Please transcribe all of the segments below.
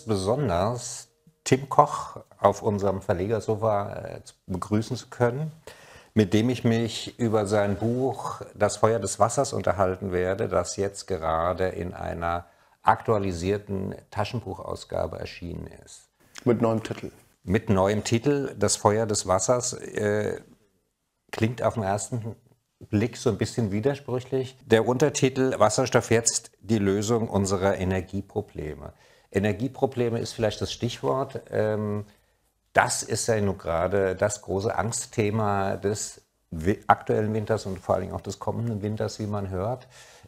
ganz besonders Tim Koch auf unserem Verlegersofa äh, begrüßen zu können, mit dem ich mich über sein Buch Das Feuer des Wassers unterhalten werde, das jetzt gerade in einer aktualisierten Taschenbuchausgabe erschienen ist. Mit neuem Titel. Mit neuem Titel, Das Feuer des Wassers, äh, klingt auf den ersten Blick so ein bisschen widersprüchlich. Der Untertitel Wasserstoff jetzt die Lösung unserer Energieprobleme. Energieprobleme ist vielleicht das Stichwort. Ähm, das ist ja nun gerade das große Angstthema des aktuellen Winters und vor allem auch des kommenden Winters, wie man hört.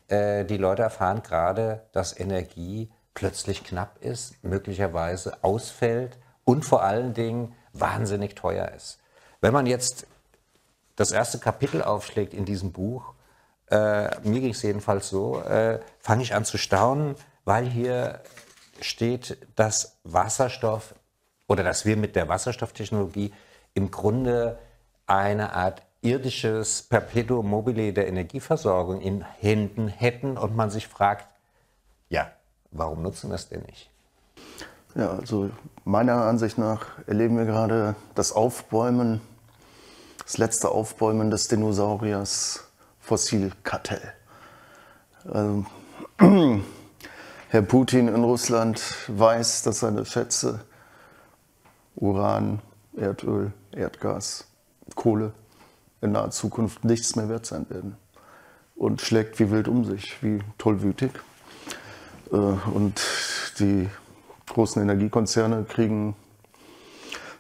Äh, die Leute erfahren gerade, dass Energie plötzlich knapp ist, möglicherweise ausfällt und vor allen Dingen wahnsinnig teuer ist. Wenn man jetzt das erste Kapitel aufschlägt in diesem Buch, äh, mir ging es jedenfalls so, äh, fange ich an zu staunen, weil hier steht, dass Wasserstoff oder dass wir mit der Wasserstofftechnologie im Grunde eine Art irdisches Perpetuum mobile der Energieversorgung in Händen hätten und man sich fragt, ja, warum nutzen wir es denn nicht? Ja, also meiner Ansicht nach erleben wir gerade das Aufbäumen, das letzte Aufbäumen des Dinosauriers Fossilkartell. Also, Herr Putin in Russland weiß, dass seine Schätze Uran, Erdöl, Erdgas, Kohle in naher Zukunft nichts mehr wert sein werden. Und schlägt wie wild um sich, wie tollwütig. Äh, und die großen Energiekonzerne kriegen,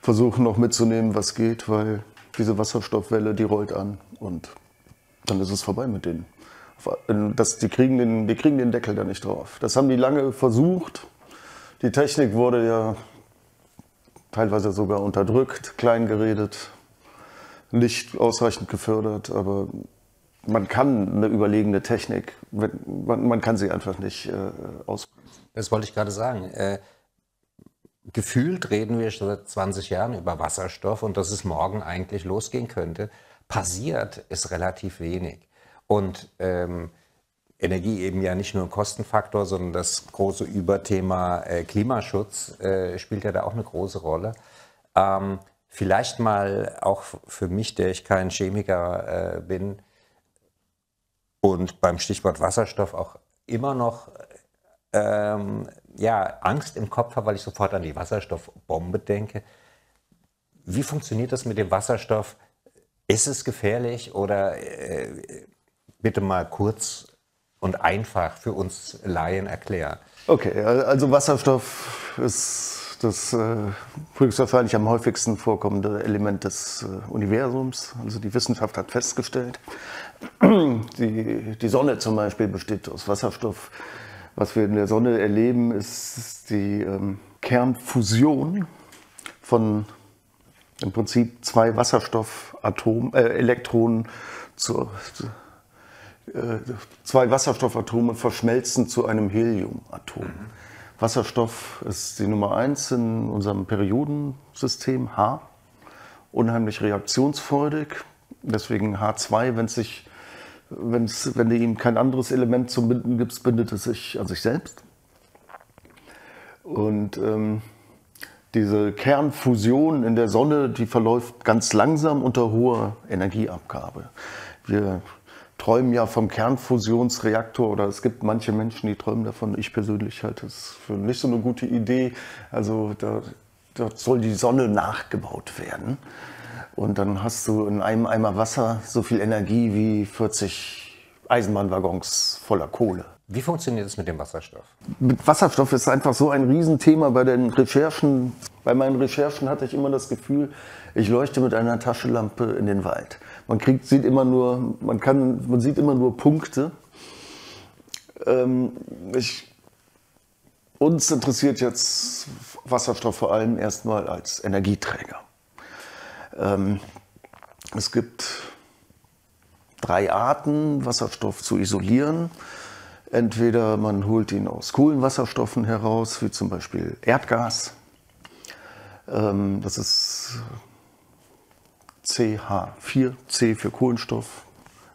versuchen noch mitzunehmen, was geht, weil diese Wasserstoffwelle, die rollt an und dann ist es vorbei mit denen. Das, die, kriegen den, die kriegen den Deckel da nicht drauf. Das haben die lange versucht. Die Technik wurde ja teilweise sogar unterdrückt, kleingeredet, nicht ausreichend gefördert, aber man kann eine überlegene Technik, man, man kann sie einfach nicht äh, ausprobieren. Das wollte ich gerade sagen. Äh, gefühlt reden wir seit 20 Jahren über Wasserstoff und dass es morgen eigentlich losgehen könnte. Passiert ist relativ wenig. Und ähm, Energie eben ja nicht nur ein Kostenfaktor, sondern das große Überthema äh, Klimaschutz äh, spielt ja da auch eine große Rolle. Ähm, vielleicht mal auch für mich, der ich kein Chemiker äh, bin und beim Stichwort Wasserstoff auch immer noch ähm, ja, Angst im Kopf habe, weil ich sofort an die Wasserstoffbombe denke. Wie funktioniert das mit dem Wasserstoff? Ist es gefährlich oder äh, bitte mal kurz und einfach für uns Laien erklären. Okay, also Wasserstoff ist das äh, höchstwahrscheinlich am häufigsten vorkommende Element des äh, Universums. Also die Wissenschaft hat festgestellt, die, die Sonne zum Beispiel besteht aus Wasserstoff. Was wir in der Sonne erleben, ist die ähm, Kernfusion von im Prinzip zwei Wasserstoffatom, äh, Elektronen zur, äh, zwei Wasserstoffatome verschmelzen zu einem Heliumatom. Mhm. Wasserstoff ist die Nummer eins in unserem Periodensystem H, unheimlich reaktionsfreudig. Deswegen H2, wenn sich, wenn's, wenn du ihm kein anderes Element zum Binden gibst, bindet es sich an sich selbst. Und ähm, diese Kernfusion in der Sonne, die verläuft ganz langsam unter hoher Energieabgabe. Wir träumen ja vom Kernfusionsreaktor oder es gibt manche Menschen, die träumen davon. Ich persönlich halte es für nicht so eine gute Idee. Also da, da soll die Sonne nachgebaut werden. Und dann hast du in einem Eimer Wasser so viel Energie wie 40 Eisenbahnwaggons voller Kohle. Wie funktioniert es mit dem Wasserstoff? Mit Wasserstoff ist einfach so ein Riesenthema bei den Recherchen. Bei meinen Recherchen hatte ich immer das Gefühl, ich leuchte mit einer Taschenlampe in den Wald. Man kriegt, sieht immer nur, man kann, man sieht immer nur Punkte. Ähm, ich, uns interessiert jetzt Wasserstoff vor allem erstmal als Energieträger. Ähm, es gibt drei Arten, Wasserstoff zu isolieren. Entweder man holt ihn aus Kohlenwasserstoffen heraus, wie zum Beispiel Erdgas. Ähm, das ist CH4, C für Kohlenstoff,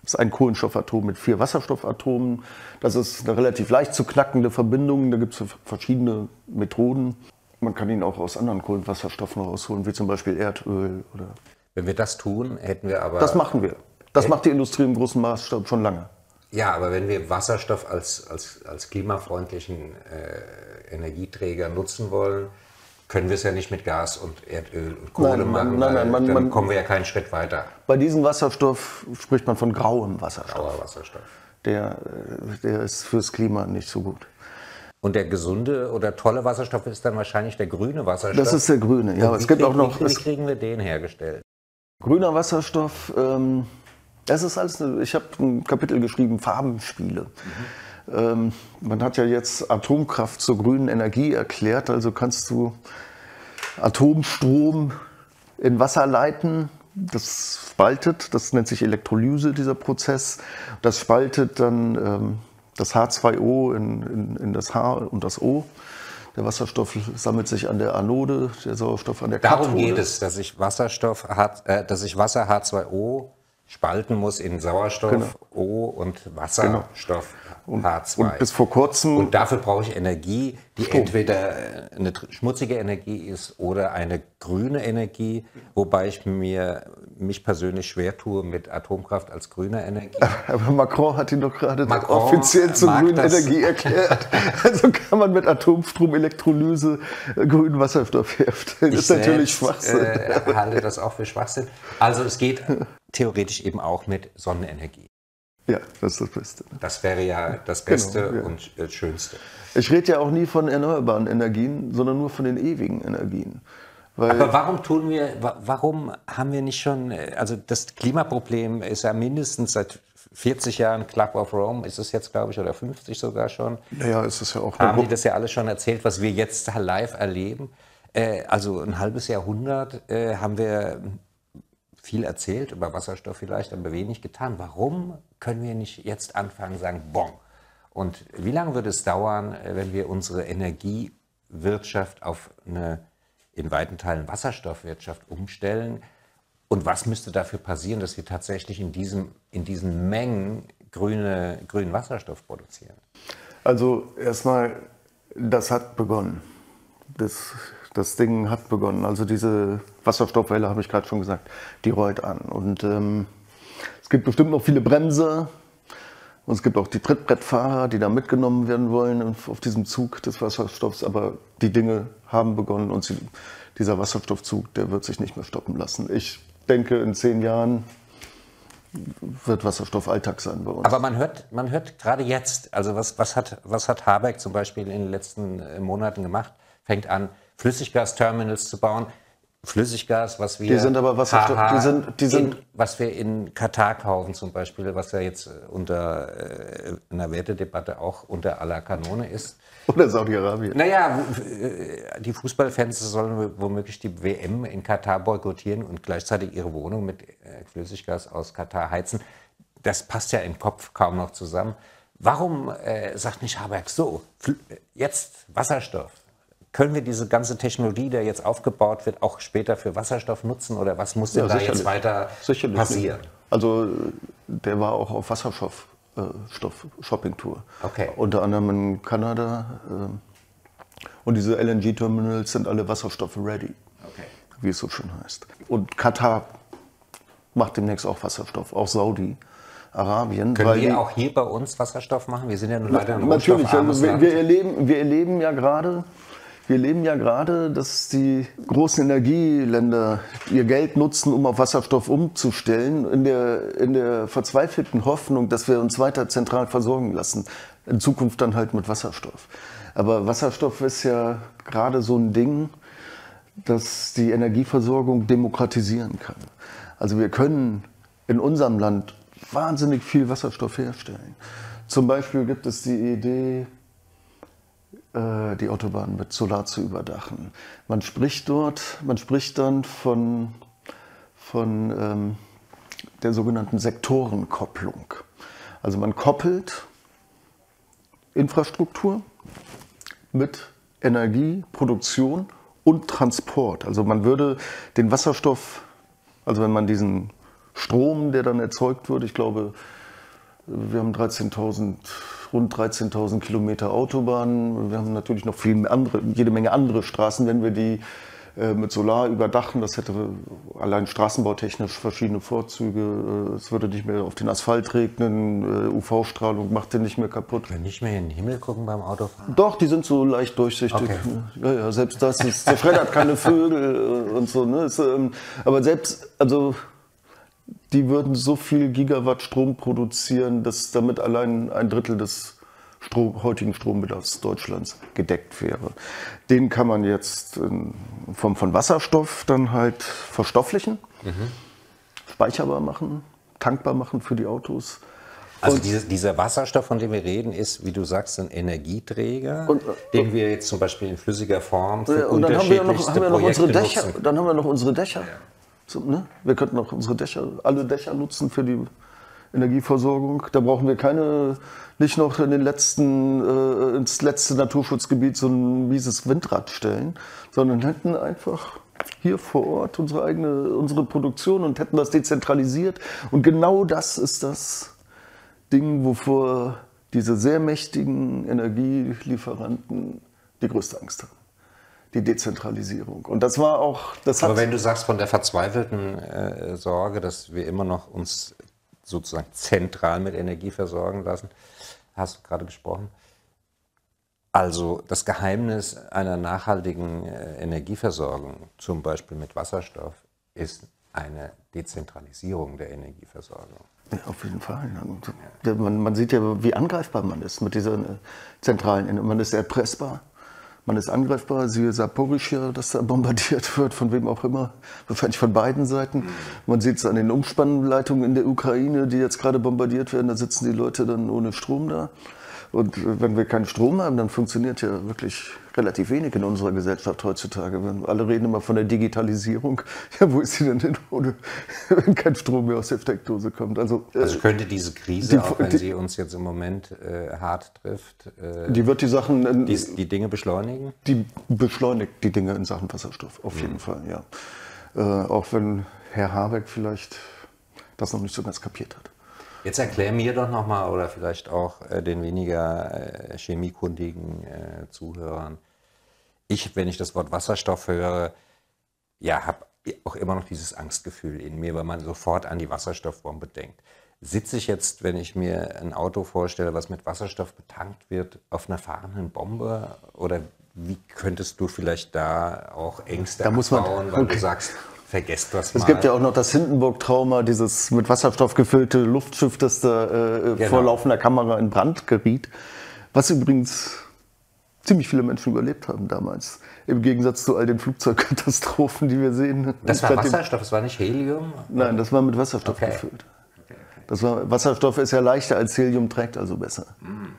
Das ist ein Kohlenstoffatom mit vier Wasserstoffatomen. Das ist eine relativ leicht zu knackende Verbindung. Da gibt es verschiedene Methoden. Man kann ihn auch aus anderen Kohlenwasserstoffen rausholen, wie zum Beispiel Erdöl. Oder Wenn wir das tun, hätten wir aber. das machen wir. Das macht die Industrie im großen Maßstab schon lange. Ja, aber wenn wir Wasserstoff als, als, als klimafreundlichen äh, Energieträger nutzen wollen, können wir es ja nicht mit Gas und Erdöl und Kohle Nein, machen, nein, nein, man- dann man- kommen wir ja keinen Schritt weiter. Bei diesem Wasserstoff spricht man von grauem Wasserstoff. Grauer Wasserstoff. Der, äh, der ist fürs Klima nicht so gut. Und der gesunde oder tolle Wasserstoff ist dann wahrscheinlich der grüne Wasserstoff. Das ist der grüne. Ja, es wie gibt auch noch Wie, kriegen wir den hergestellt? grüner Wasserstoff. Ähm, das ist alles. eine- Ich habe ein Kapitel geschrieben, Farbenspiele. Ähm, man hat ja jetzt Atomkraft zur grünen Energie erklärt. Also kannst du Atomstrom in Wasser leiten. Das spaltet, das nennt sich Elektrolyse, dieser Prozess. Das spaltet dann ähm, das H2O in, in, in das H und das O. Der Wasserstoff sammelt sich an der Anode, der Sauerstoff an der Darum Kathode. geht es, dass ich Wasserstoff, äh, dass ich Wasser H2O spalten muss in Sauerstoff Genau. O und Wasserstoff H2. Und bis vor kurzem Und dafür brauche ich Energie, die entweder äh, eine schmutzige Energie ist oder eine grüne Energie, wobei ich mir mich persönlich schwer tue mit Atomkraft als grüner Energie. Aber Macron hat ihn doch gerade offiziell zur grünen das. Energie erklärt. Also kann man mit Atomstrom, Elektrolyse äh, grünen Wasserstoff herstellen. Ich ist natürlich Schwachsinn. Äh, halte das auch für Schwachsinn. Also es geht theoretisch eben auch mit Sonnenenergie. Ja, das ist das Beste. Das wäre ja das Beste Genau, ja. und äh, Schönste. Ich rede ja auch nie von erneuerbaren Energien, sondern nur von den ewigen Energien. Aber warum tun wir, wa- warum haben wir nicht schon, äh, also das Klimaproblem ist ja mindestens seit 40 Jahren, Club of Rome ist es jetzt, glaube ich, oder 50 sogar schon, naja, es ist ja auch haben die das ja alles schon erzählt, was wir jetzt live erleben. Äh, Also ein halbes Jahrhundert haben wir viel erzählt über Wasserstoff vielleicht, aber wenig getan. Warum können wir nicht jetzt anfangen, sagen, bon. Und wie lange wird es dauern, äh, wenn wir unsere Energiewirtschaft auf eine in weiten Teilen Wasserstoffwirtschaft umstellen? Und was müsste dafür passieren, dass wir tatsächlich in, diesem, in diesen Mengen grüne, grünen Wasserstoff produzieren? Also erstmal, das hat begonnen. Das, das Ding hat begonnen. Also diese Wasserstoffwelle, habe ich gerade schon gesagt, die rollt an. Und ähm, es gibt bestimmt noch viele Bremser. Und es gibt auch die Trittbrettfahrer, die da mitgenommen werden wollen auf auf diesem Zug des Wasserstoffs. Aber die Dinge haben begonnen und sie, dieser Wasserstoffzug, der wird sich nicht mehr stoppen lassen. Ich denke, in zehn Jahren wird Wasserstoff Alltag sein bei uns. Aber man hört, man hört gerade jetzt, also was, was, hat, was hat Habeck zum Beispiel in den letzten äh, Monaten gemacht? Fängt an, Flüssiggasterminals zu bauen. Flüssiggas, was wir. Die sind aber Wasserstoff- haha, die sind- die sind- in, was wir in Katar kaufen zum Beispiel, was ja jetzt äh, unter äh, einer Wertedebatte auch unter aller Kanone ist. Oder Saudi-Arabien. Naja, äh, die Fußballfans sollen womöglich die WM in Katar boykottieren und gleichzeitig ihre Wohnung mit äh, Flüssiggas aus Katar heizen. Das passt ja im Kopf kaum noch zusammen. Warum äh, sagt nicht Habeck so, jetzt Wasserstoff? Können wir diese ganze Technologie, die jetzt aufgebaut wird, auch später für Wasserstoff nutzen oder was muss denn Ja, da jetzt weiter Sicherlich passieren? Also äh, der war auch auf Wasserstoff äh, Shoppingtour. Okay. Unter anderem in Kanada. ähm, und diese LNG-Terminals sind alle Wasserstoff-ready, Okay. wie es so schön heißt. Und Katar macht demnächst auch Wasserstoff, auch Saudi-Arabien. Können weil die- wir auch hier bei uns Wasserstoff machen? Wir sind ja nur leider ein Natürlich, also wir, wir, erleben, wir erleben ja gerade, wir erleben ja gerade, dass die großen Energieländer ihr Geld nutzen, um auf Wasserstoff umzustellen, in der, in der verzweifelten Hoffnung, dass wir uns weiter zentral versorgen lassen. In Zukunft dann halt mit Wasserstoff. Aber Wasserstoff ist ja gerade so ein Ding, das die Energieversorgung demokratisieren kann. Also wir können in unserem Land wahnsinnig viel Wasserstoff herstellen. Zum Beispiel gibt es die Idee, die Autobahn mit Solar zu überdachen. Man spricht dort, man spricht dann von, von ähm, der sogenannten Sektorenkopplung. Also man koppelt Infrastruktur mit Energieproduktion und Transport. Also man würde den Wasserstoff, also wenn man diesen Strom, der dann erzeugt wird, ich glaube, Wir haben 13.000, rund 13.000 Kilometer Autobahnen. Wir haben natürlich noch viel andere, jede Menge andere Straßen, wenn wir die äh, mit Solar überdachen. Das hätte allein straßenbautechnisch verschiedene Vorzüge. Äh, es würde nicht mehr auf den Asphalt regnen, äh, UV-Strahlung macht den nicht mehr kaputt. Können nicht mehr in den Himmel gucken beim Autofahren? Doch, die sind so leicht durchsichtig. Okay. Ja, ja, selbst das ist, zerfreddert keine Vögel und so. Ne? Ähm, aber selbst, also die würden so viel Gigawatt Strom produzieren, dass damit allein ein Drittel des Strom, heutigen Strombedarfs Deutschlands gedeckt wäre. Den kann man jetzt in Form von Wasserstoff dann halt verstofflichen, mhm. speicherbar machen, tankbar machen für die Autos. Also diese, dieser Wasserstoff, von dem wir reden, ist, wie du sagst, ein Energieträger, und, den wir jetzt zum Beispiel in flüssiger Form für und dann haben wir noch, haben wir noch unsere Dächer, Dann haben wir noch unsere Dächer. Ja. So, ne? Wir könnten auch unsere Dächer, alle Dächer nutzen für die Energieversorgung. Da brauchen wir keine, nicht noch in den letzten, äh, ins letzte Naturschutzgebiet so ein mieses Windrad stellen, sondern hätten einfach hier vor Ort unsere eigene, unsere Produktion und hätten das dezentralisiert. Und genau das ist das Ding, wovor diese sehr mächtigen Energielieferanten die größte Angst haben die Dezentralisierung. Und das war auch. Das Aber wenn du sagst von der verzweifelten äh, Sorge, dass wir immer noch uns sozusagen zentral mit Energie versorgen lassen, hast du gerade gesprochen. Also das Geheimnis einer nachhaltigen äh, Energieversorgung, zum Beispiel mit Wasserstoff, ist eine Dezentralisierung der Energieversorgung. Ja, auf jeden Fall. Man, man, sieht ja, wie angreifbar man ist mit dieser äh, zentralen Energie. Man ist erpressbar. Man ist angreifbar, siehe Saporischia, das da bombardiert wird, von wem auch immer, wahrscheinlich von beiden Seiten. Man sieht es an den Umspannleitungen in der Ukraine, die jetzt gerade bombardiert werden, da sitzen die Leute dann ohne Strom da. Und wenn wir keinen Strom haben, dann funktioniert ja wirklich relativ wenig in unserer Gesellschaft heutzutage. Alle reden immer von der Digitalisierung. Ja, wo ist sie denn hin, ohne, wenn kein Strom mehr aus der Steckdose kommt? Also, äh, also könnte diese Krise, die, auch wenn die, sie uns jetzt im Moment äh, hart trifft, äh, die wird die Sachen, die, die, Dinge beschleunigen? Die beschleunigt die Dinge in Sachen Wasserstoff, auf mhm. jeden Fall, ja. Äh, auch wenn Herr Habeck vielleicht das noch nicht so ganz kapiert hat. Jetzt erklär mir doch nochmal oder vielleicht auch äh, den weniger äh, chemiekundigen äh, Zuhörern. Ich, wenn ich das Wort Wasserstoff höre, ja, habe auch immer noch dieses Angstgefühl in mir, weil man sofort an die Wasserstoffbombe denkt. Sitze ich jetzt, wenn ich mir ein Auto vorstelle, was mit Wasserstoff betankt wird, auf einer fahrenden Bombe? Oder wie könntest du vielleicht da auch Ängste da muss man, abbauen, weil okay. du sagst, Vergesst das mal. Es gibt ja auch noch das Hindenburg-Trauma, dieses mit Wasserstoff gefüllte Luftschiff, das da äh, genau. vor laufender Kamera in Brand geriet. Was übrigens ziemlich viele Menschen überlebt haben damals. Im Gegensatz zu all den Flugzeugkatastrophen, die wir sehen. Das war Wasserstoff, das war nicht Helium? Nein, das war mit Wasserstoff okay. gefüllt. Das war, Wasserstoff ist ja leichter als Helium, trägt also besser. Mhm.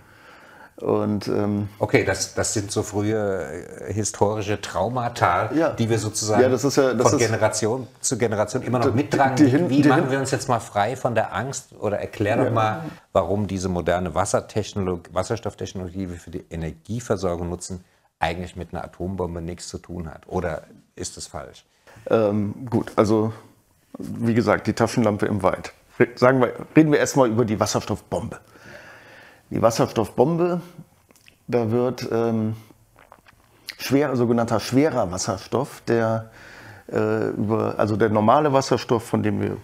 Und, ähm, okay, das, das sind so frühe äh, historische Traumata, ja. die wir sozusagen ja, das ja, das von Generation zu Generation immer noch mittragen. Die, die, Wie die, machen wir uns jetzt mal frei von der Angst oder erklär doch mal, warum diese moderne Wassertechnologie, Wasserstofftechnologie, die wir für die Energieversorgung nutzen, eigentlich mit einer Atombombe nichts zu tun hat. Oder ist es falsch? Ähm, gut, also wie gesagt, die Taschenlampe im Wald. Sagen wir, reden wir erstmal über die Wasserstoffbombe. Die Wasserstoffbombe, da wird ähm, schwer, sogenannter schwerer Wasserstoff, der, äh, über, also der normale Wasserstoff, von dem wir,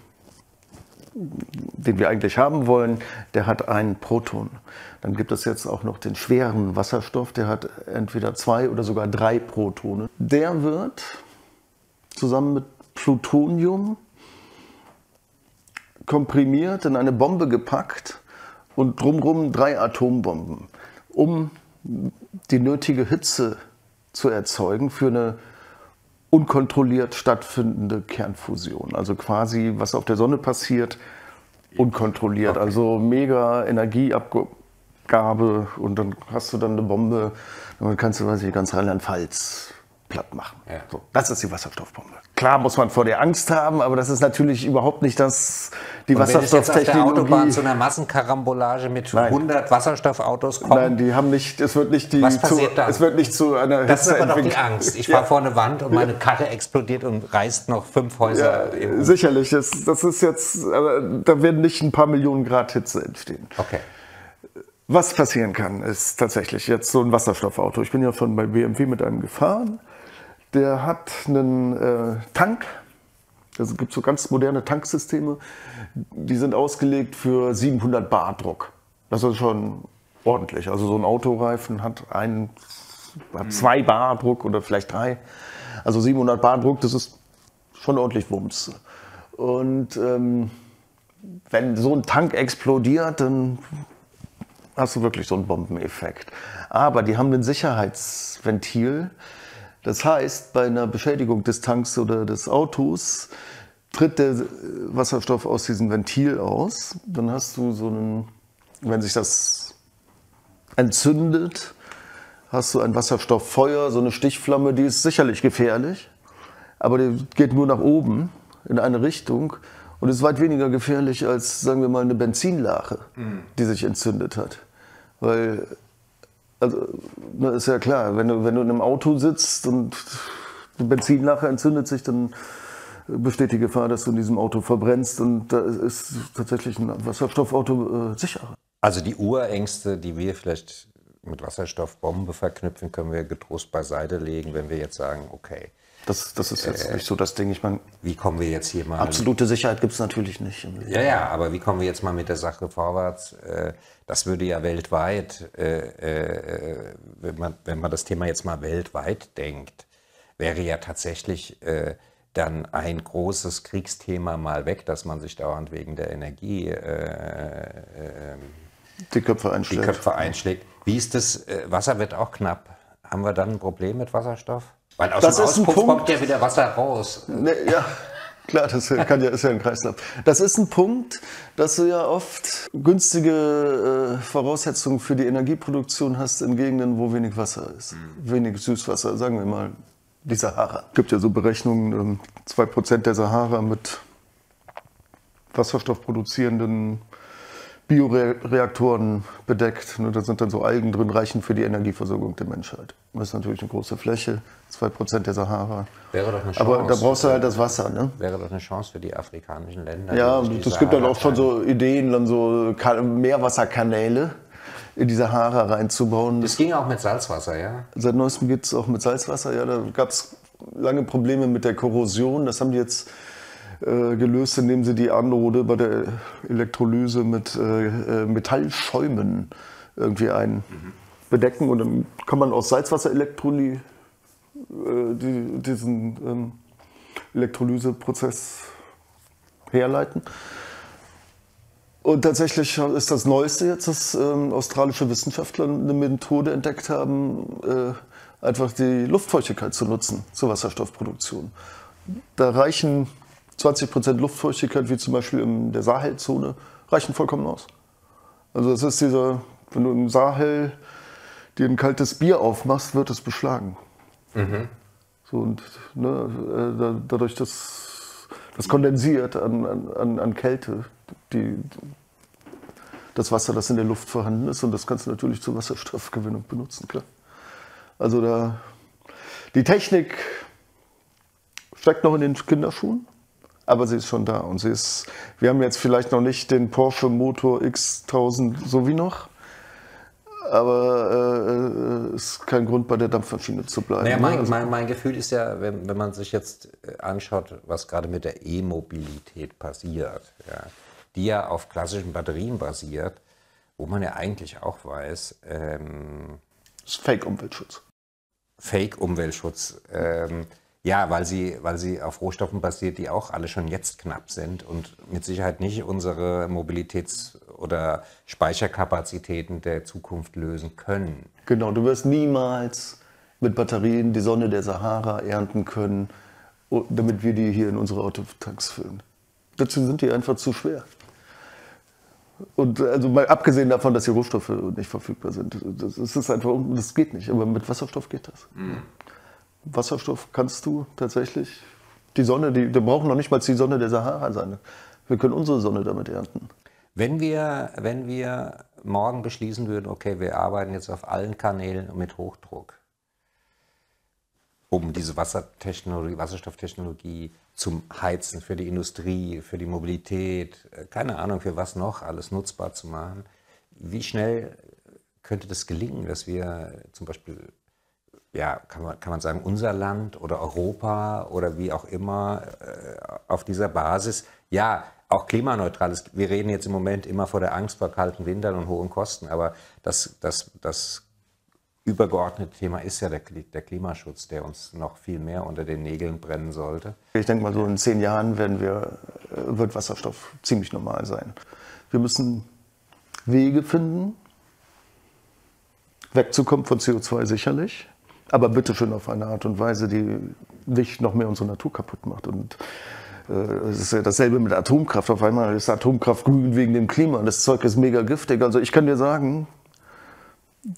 den wir eigentlich haben wollen, der hat ein Proton. Dann gibt es jetzt auch noch den schweren Wasserstoff, der hat entweder zwei oder sogar drei Protone. Der wird zusammen mit Plutonium komprimiert in eine Bombe gepackt und drumherum drei Atombomben, um die nötige Hitze zu erzeugen für eine unkontrolliert stattfindende Kernfusion. Also quasi, was auf der Sonne passiert, unkontrolliert. Okay. Also mega Energieabgabe und dann hast du dann eine Bombe, dann kannst du, weiß ich, ganz Rheinland-Pfalz platt machen. Ja. So, das ist die Wasserstoffbombe. Klar muss man vor der Angst haben, aber das ist natürlich überhaupt nicht das, die Und wenn auf der Wasserstofftechnologie. Autobahn zu einer Massenkarambolage mit Nein. 100 Wasserstoffautos kommt, Nein, die haben nicht, es wird nicht die, Was zu, passiert dann? es wird nicht zu einer das ist aber doch die Angst. Ich Ja. fahre vor eine Wand und meine Karre explodiert und reißt noch fünf Häuser. Ja, sicherlich. Das, das ist jetzt, aber da werden nicht ein paar Millionen Grad Hitze entstehen. Okay. Was passieren kann, ist tatsächlich jetzt so ein Wasserstoffauto. Ich bin ja schon bei BMW mit einem gefahren. Der hat einen äh, Tank. Also es gibt so ganz moderne Tanksysteme. Die sind ausgelegt für 700 Bar Druck. Das ist schon ordentlich. Also so ein Autoreifen hat, einen, hat zwei Bar Druck oder vielleicht drei. Also 700 Bar Druck, das ist schon ordentlich Wumms. Und ähm, wenn so ein Tank explodiert, dann hast du wirklich so einen Bombeneffekt. Aber die haben ein Sicherheitsventil. Das heißt, bei einer Beschädigung des Tanks oder des Autos tritt der Wasserstoff aus diesem Ventil aus. Dann hast du so einen, wenn sich das entzündet, hast du ein Wasserstofffeuer, so eine Stichflamme, die ist sicherlich gefährlich, aber die geht nur nach oben in eine Richtung und ist weit weniger gefährlich als, sagen wir mal, eine Benzinlache, die sich entzündet hat. Weil, also, ist ja klar, wenn du, wenn du in einem Auto sitzt und die Benzinlache entzündet sich, dann besteht die Gefahr, dass du in diesem Auto verbrennst und da ist tatsächlich ein Wasserstoffauto äh, sicherer. Also die Urängste, die wir vielleicht mit Wasserstoffbombe verknüpfen, können wir getrost beiseite legen, wenn wir jetzt sagen, okay, Das, das ist jetzt nicht so das Ding. Ich meine, wie kommen wir jetzt hier mal absolute Sicherheit gibt es natürlich nicht. Ja, ja, aber wie kommen wir jetzt mal mit der Sache vorwärts? Äh, Das würde ja weltweit, äh, äh, wenn man, wenn man das Thema jetzt mal weltweit denkt, wäre ja tatsächlich äh, dann ein großes Kriegsthema mal weg, dass man sich dauernd wegen der Energie äh, Die Köpfe die einschlägt. Köpfe einschlägt. Wie ist das? äh, Wasser wird auch knapp. Haben wir dann ein Problem mit Wasserstoff? Weil aus Das dem ist ein Punkt. kommt ja wieder Wasser raus. Ne, ja, klar, das kann ja, ist ja ein Kreislauf. Das ist ein Punkt, dass du ja oft günstige äh, Voraussetzungen für die Energieproduktion hast in Gegenden, wo wenig Wasser ist. Wenig Süßwasser, sagen wir mal die Sahara. Es gibt ja so Berechnungen, ähm, 2% der Sahara mit Wasserstoff produzierenden Bioreaktoren bedeckt. Ne, Da sind dann so Algen drin, reichen für die Energieversorgung der Menschheit. Das ist natürlich eine große Fläche, 2% der Sahara. Wäre doch eine Chance. Aber da brauchst du halt das Wasser, ne? wäre doch eine Chance für die afrikanischen Länder. Ja, es gibt dann auch schon so Ideen, dann so Ka- Meerwasserkanäle in die Sahara reinzubauen. Das ging auch mit Salzwasser, ja? Seit neuestem geht es auch mit Salzwasser. Ja, da gab es lange Probleme mit der Korrosion. Das haben die jetzt äh, gelöst, indem sie die Anode bei der Elektrolyse mit äh, äh, Metallschäumen irgendwie einbedecken. Und dann kann man aus Salzwasserelektroly äh, die, diesen ähm, Elektrolyseprozess herleiten. Und tatsächlich ist das Neueste jetzt, dass ähm, australische Wissenschaftler eine Methode entdeckt haben, äh, einfach die Luftfeuchtigkeit zu nutzen zur Wasserstoffproduktion. Da reichen 20 Prozent Luftfeuchtigkeit, wie zum Beispiel in der Sahelzone, reichen vollkommen aus. Also das ist dieser, wenn du im Sahel dir ein kaltes Bier aufmachst, wird es beschlagen. So, und ne, äh, da, dadurch, dass das kondensiert an, an- an, an Kälte, die, das Wasser, das in der Luft vorhanden ist, und das kannst du natürlich zur Wasserstoffgewinnung benutzen, klar. Also da, die Technik steckt noch in den Kinderschuhen, aber sie ist schon da. Und sie ist, wir haben jetzt vielleicht noch nicht den Porsche Motor X1000 so wie noch, aber äh, es ist kein Grund, bei der Dampfmaschine zu bleiben. Naja, ne? mein, Also- mein, mein Gefühl ist ja, wenn, wenn man sich jetzt äh, anschaut, was gerade mit der E-Mobilität passiert, ja, die ja auf klassischen Batterien basiert, wo man ja eigentlich auch weiß, ähm, Das ist Fake-Umweltschutz. Fake-Umweltschutz. Ähm, ja, weil sie, weil sie auf Rohstoffen basiert, die auch alle schon jetzt knapp sind und mit Sicherheit nicht unsere Mobilitäts- oder Speicherkapazitäten der Zukunft lösen können. Genau, du wirst niemals mit Batterien die Sonne der Sahara ernten können, damit wir die hier in unsere Autotanks füllen. Dazu sind die einfach zu schwer. Und also mal abgesehen davon, dass die Rohstoffe nicht verfügbar sind. Das, ist einfach, das geht nicht. Aber mit Wasserstoff geht das. Wasserstoff kannst du tatsächlich. Die Sonne, die, wir brauchen noch nicht mal die Sonne der Sahara sein. Wir können unsere Sonne damit ernten. Wenn wir, wenn wir morgen beschließen würden, okay, wir arbeiten jetzt auf allen Kanälen mit Hochdruck, um diese Wassertechnologie, Wasserstofftechnologie zum Heizen für die Industrie, für die Mobilität, äh, keine Ahnung für was noch, alles nutzbar zu machen. Wie schnell könnte das gelingen, dass wir zum Beispiel, ja, kann man, kann man sagen, unser Land oder Europa oder wie auch immer äh, auf dieser Basis, ja, auch klimaneutral ist. Wir reden jetzt im Moment immer vor der Angst vor kalten Wintern und hohen Kosten, aber das, das, das übergeordnete Thema ist ja der, der, Klimaschutz, der uns noch viel mehr unter den Nägeln brennen sollte. Ich denke mal, so in zehn Jahren werden wir, äh, wird Wasserstoff ziemlich normal sein. Wir müssen Wege finden, wegzukommen von CO2 sicherlich, aber bitte schön auf eine Art und Weise, die nicht noch mehr unsere Natur kaputt macht. Und äh, es ist ja dasselbe mit Atomkraft. Auf einmal ist Atomkraft grün wegen dem Klima und das Zeug ist mega giftig. Also ich kann dir sagen,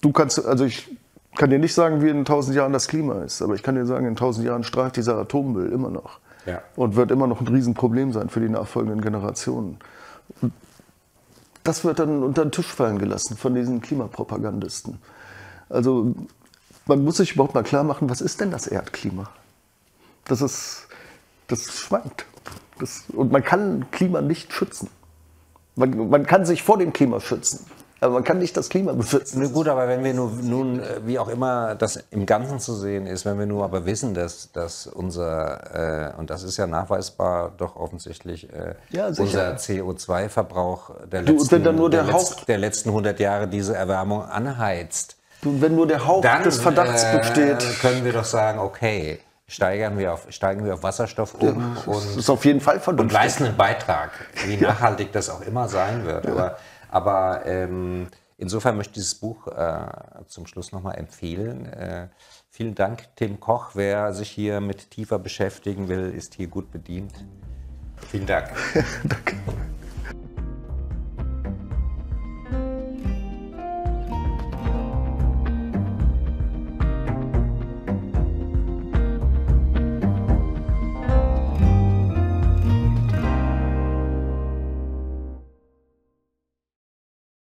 du kannst, also ich kann dir nicht sagen, wie in tausend Jahren das Klima ist, aber ich kann dir sagen, in tausend Jahren strahlt dieser Atommüll immer noch. Ja. Und wird immer noch ein Riesenproblem sein für die nachfolgenden Generationen. Das wird dann unter den Tisch fallen gelassen von diesen Klimapropagandisten. Also man muss sich überhaupt mal klar machen, was ist denn das Erdklima? Das ist, das schwankt. Das, und man kann Klima nicht schützen. Man, man kann sich vor dem Klima schützen. Aber man kann nicht das Klima beschützen. Ne, gut, aber wenn wir nur, nun, äh, wie auch immer das im Ganzen zu sehen ist, wenn wir nur aber wissen, dass, dass unser, äh, und das ist ja nachweisbar doch offensichtlich, äh, ja, unser CO2-Verbrauch der, letzten, der, der letzten 100 Jahre diese Erwärmung anheizt. Wenn nur der Hauch dann, des Verdachts äh, besteht. können wir doch sagen, okay, steigern wir auf, steigen wir auf Wasserstoff um ja, und, ist auf jeden Fall und leisten einen Beitrag, wie nachhaltig das auch immer sein wird. Ja. Aber aber ähm, insofern möchte ich dieses Buch äh, zum Schluss nochmal empfehlen. Äh, vielen Dank, Tim Koch. Wer sich hier mit tiefer beschäftigen will, ist hier gut bedient. Vielen Dank. Danke.